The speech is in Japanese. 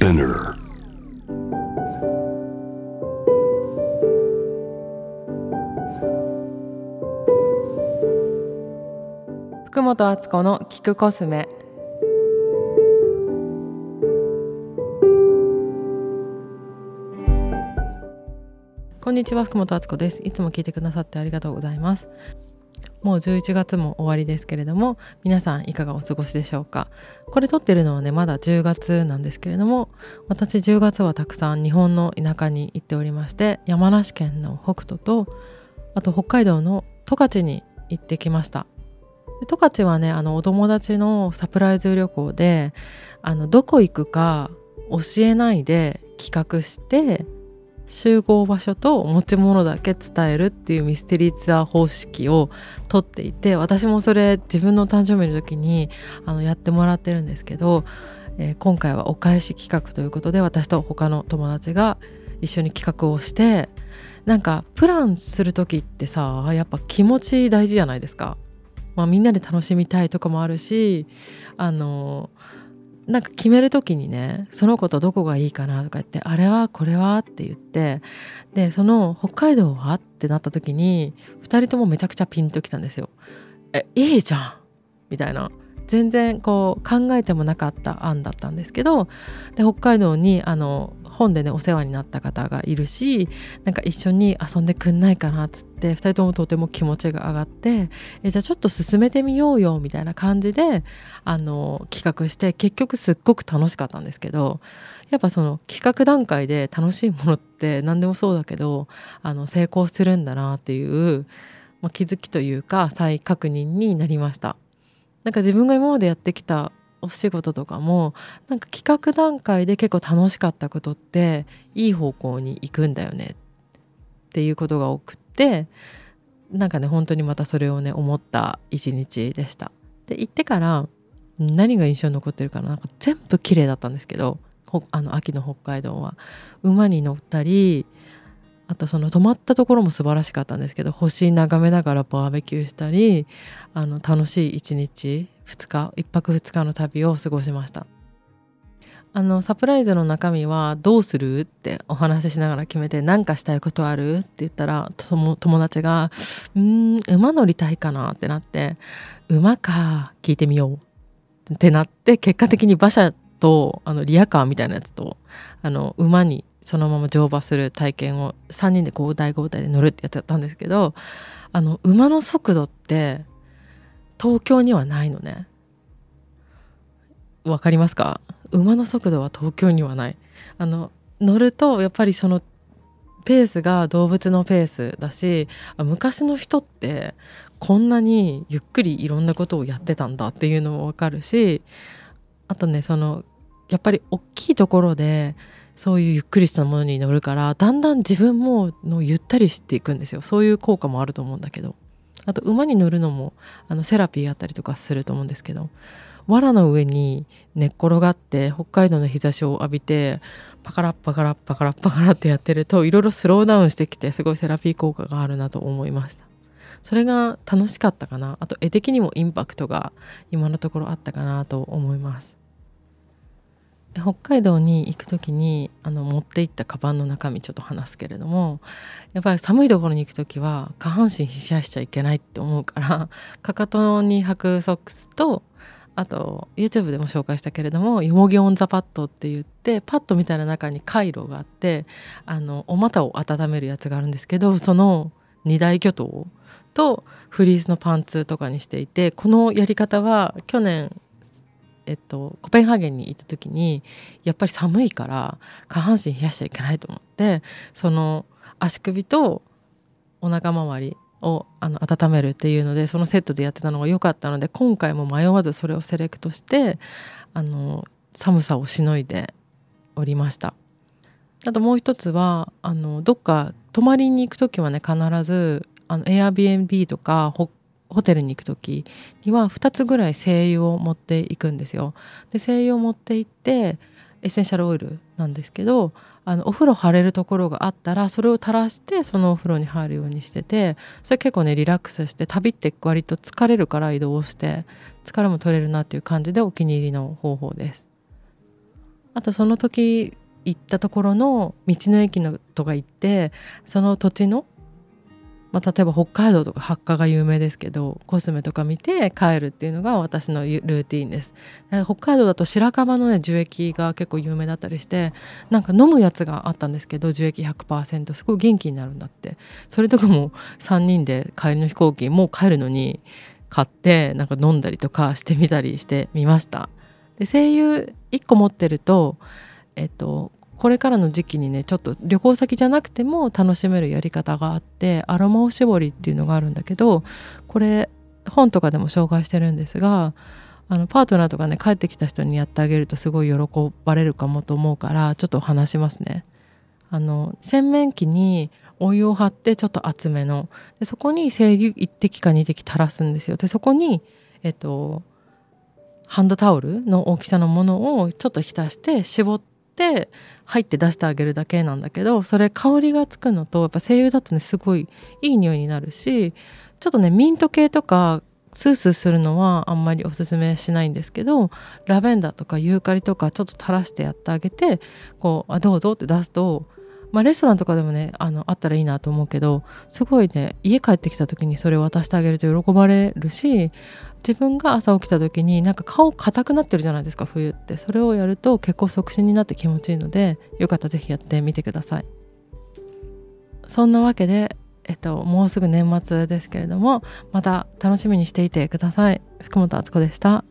Spinner. 福本敦子の聞くコスメこんにちは福本敦子ですいつも聞いてくださってありがとうございますもう11月も終わりですけれども皆さんいかがお過ごしでしょうか？これ撮ってるのはねまだ10月なんですけれども私10月はたくさん日本の田舎に行っておりまして山梨県の北斗とあと北海道の十勝に行ってきました。十勝はねあのお友達のサプライズ旅行であのどこ行くか教えないで企画して集合場所と持ち物だけ伝えるっていうミステリーツアー方式をとっていて私もそれ自分の誕生日の時にあのやってもらってるんですけど、えー、今回はお返し企画ということで私と他の友達が一緒に企画をしてなんかプランする時ってさやっぱ気持ち大事じゃないですか。まあ、みんなで楽しみたいとかもあるしあのなんか決める時にねその子とどこがいいかなとか言ってあれはこれはって言ってでその北海道はってなった時に2人ともめちゃくちゃピンときたんですよ。えいいじゃんみたいな全然こう考えてもなかった案だったんですけどで北海道にあの本でねお世話になった方がいるしなんか一緒に遊んでくんないかなっつって2人ともとても気持ちが上がってえじゃあちょっと進めてみようよみたいな感じであの企画して結局すっごく楽しかったんですけどやっぱその企画段階で楽しいものって 何でもそうだけどあの成功するんだなっていう、まあ、気づきというか再確認になりました。なんか自分が今までやってきたお仕事とかもなんか企画段階で結構楽しかったことっていい方向に行くんだよねっていうことが多くてなんかね本当にまたそれをね思った一日でした。で行ってから何が印象に残ってるかななんか全部綺麗だったんですけどあの秋の北海道は馬に乗ったりあとその泊まったところも素晴らしかったんですけど星眺めながらバーベキューしたりあの楽しい一日2日1泊2日の旅を過ごしました。あのサプライズの中身はどうするってお話ししながら決めて何かしたいことあるって言ったら友達が「うん馬乗りたいかな」ってなって「馬か聞いてみよう」ってなって結果的に馬車とあのリアカーみたいなやつとあの馬にそのまま乗馬する体験を3人で交代交代で乗るってやつやったんですけどあの馬の速度って東京にはないのね。わかりますか？馬の速度は東京にはない。あの乗るとやっぱりそのペースが動物のペースだし昔の人ってこんなにゆっくりいろんなことをやってたんだっていうのもわかるしあとねそのやっぱり大きいところでそういうゆっくりしたものに乗るからだんだん自分ものゆったりしていくんですよ。そういう効果もあると思うんだけど。あと馬に乗るのもあのセラピーあったりとかすると思うんですけど藁の上に寝っ転がって北海道の日差しを浴びてパカラッパカラッパカラッパカラってやってるといろいろスローダウンしてきてすごいセラピー効果があるなと思いました。それが楽しかったかな。あと絵的にもインパクトが今のところあったかなと思います。北海道に行く時にあの持って行ったカバンの中身ちょっと話すけれどもやっぱり寒いところに行く時は下半身冷やしちゃいけないって思うから かかとに履くソックスとあと YouTube でも紹介したけれどもよもぎ温座パッドって言ってパッドみたいな中にカイロがあってあのお股を温めるやつがあるんですけどその二大巨頭とフリースのパンツとかにしていてこのやり方は去年えっと、コペンハーゲンに行った時にやっぱり寒いから下半身冷やしちゃいけないと思ってその足首とお腹周りをあの温めるっていうのでそのセットでやってたのが良かったので今回も迷わずそれをセレクトしてあの寒さをしのいでおりました。あともう一つはあのどっか泊まりに行く時はね必ずあの Airbnb とか北ホテルに行く時には2つぐらい精油を持っていくんですよ。で精油を持って行ってエッセンシャルオイルなんですけどあのお風呂張れるところがあったらそれを垂らしてそのお風呂に入るようにしててそれ結構ねリラックスして旅って割と疲れるから移動して疲れも取れるなっていう感じでお気に入りの方法です。あとその時行ったところの道の駅のとか行ってその土地のまあ、例えば北海道とか発火が有名ですけどコスメとか見て帰るっていうのが私のルーティンです。北海道だと白樺のね樹液が結構有名だったりしてなんか飲むやつがあったんですけど樹液100%すごい元気になるんだって。それとかも3人で帰りの飛行機もう帰るのに買ってなんか飲んだりとかしてみたりしてみました。で声優1個持ってるとえっとこれからの時期にねちょっと旅行先じゃなくても楽しめるやり方があってアロマおしぼりっていうのがあるんだけどこれ本とかでも紹介してるんですがあのパートナーとかね帰ってきた人にやってあげるとすごい喜ばれるかもと思うからちょっと話しますね。あの洗面器にお湯を張ってちょっと厚めのでそこに精油1滴か2滴垂らすんですよでそこにえっとハンドタオルの大きさのものをちょっと浸して絞って入って出してあげるだけなんだけどそれ香りがつくのとやっぱ精油だとねすごいいい匂いになるしちょっとねミント系とかスースーするのはあんまりおすすめしないんですけどラベンダーとかユーカリとかちょっと垂らしてやってあげてこうあどうぞって出すとまあ、レストランとかでもねあのあったらいいなと思うけどすごいね家帰ってきた時にそれを渡してあげると喜ばれるし自分が朝起きた時になんか顔硬くなってるじゃないですか冬って。それをやると結構促進になって気持ちいいのでよかったら是非やってみてください。そんなわけでえっともうすぐ年末ですけれどもまた楽しみにしていてください。福本敦子でした。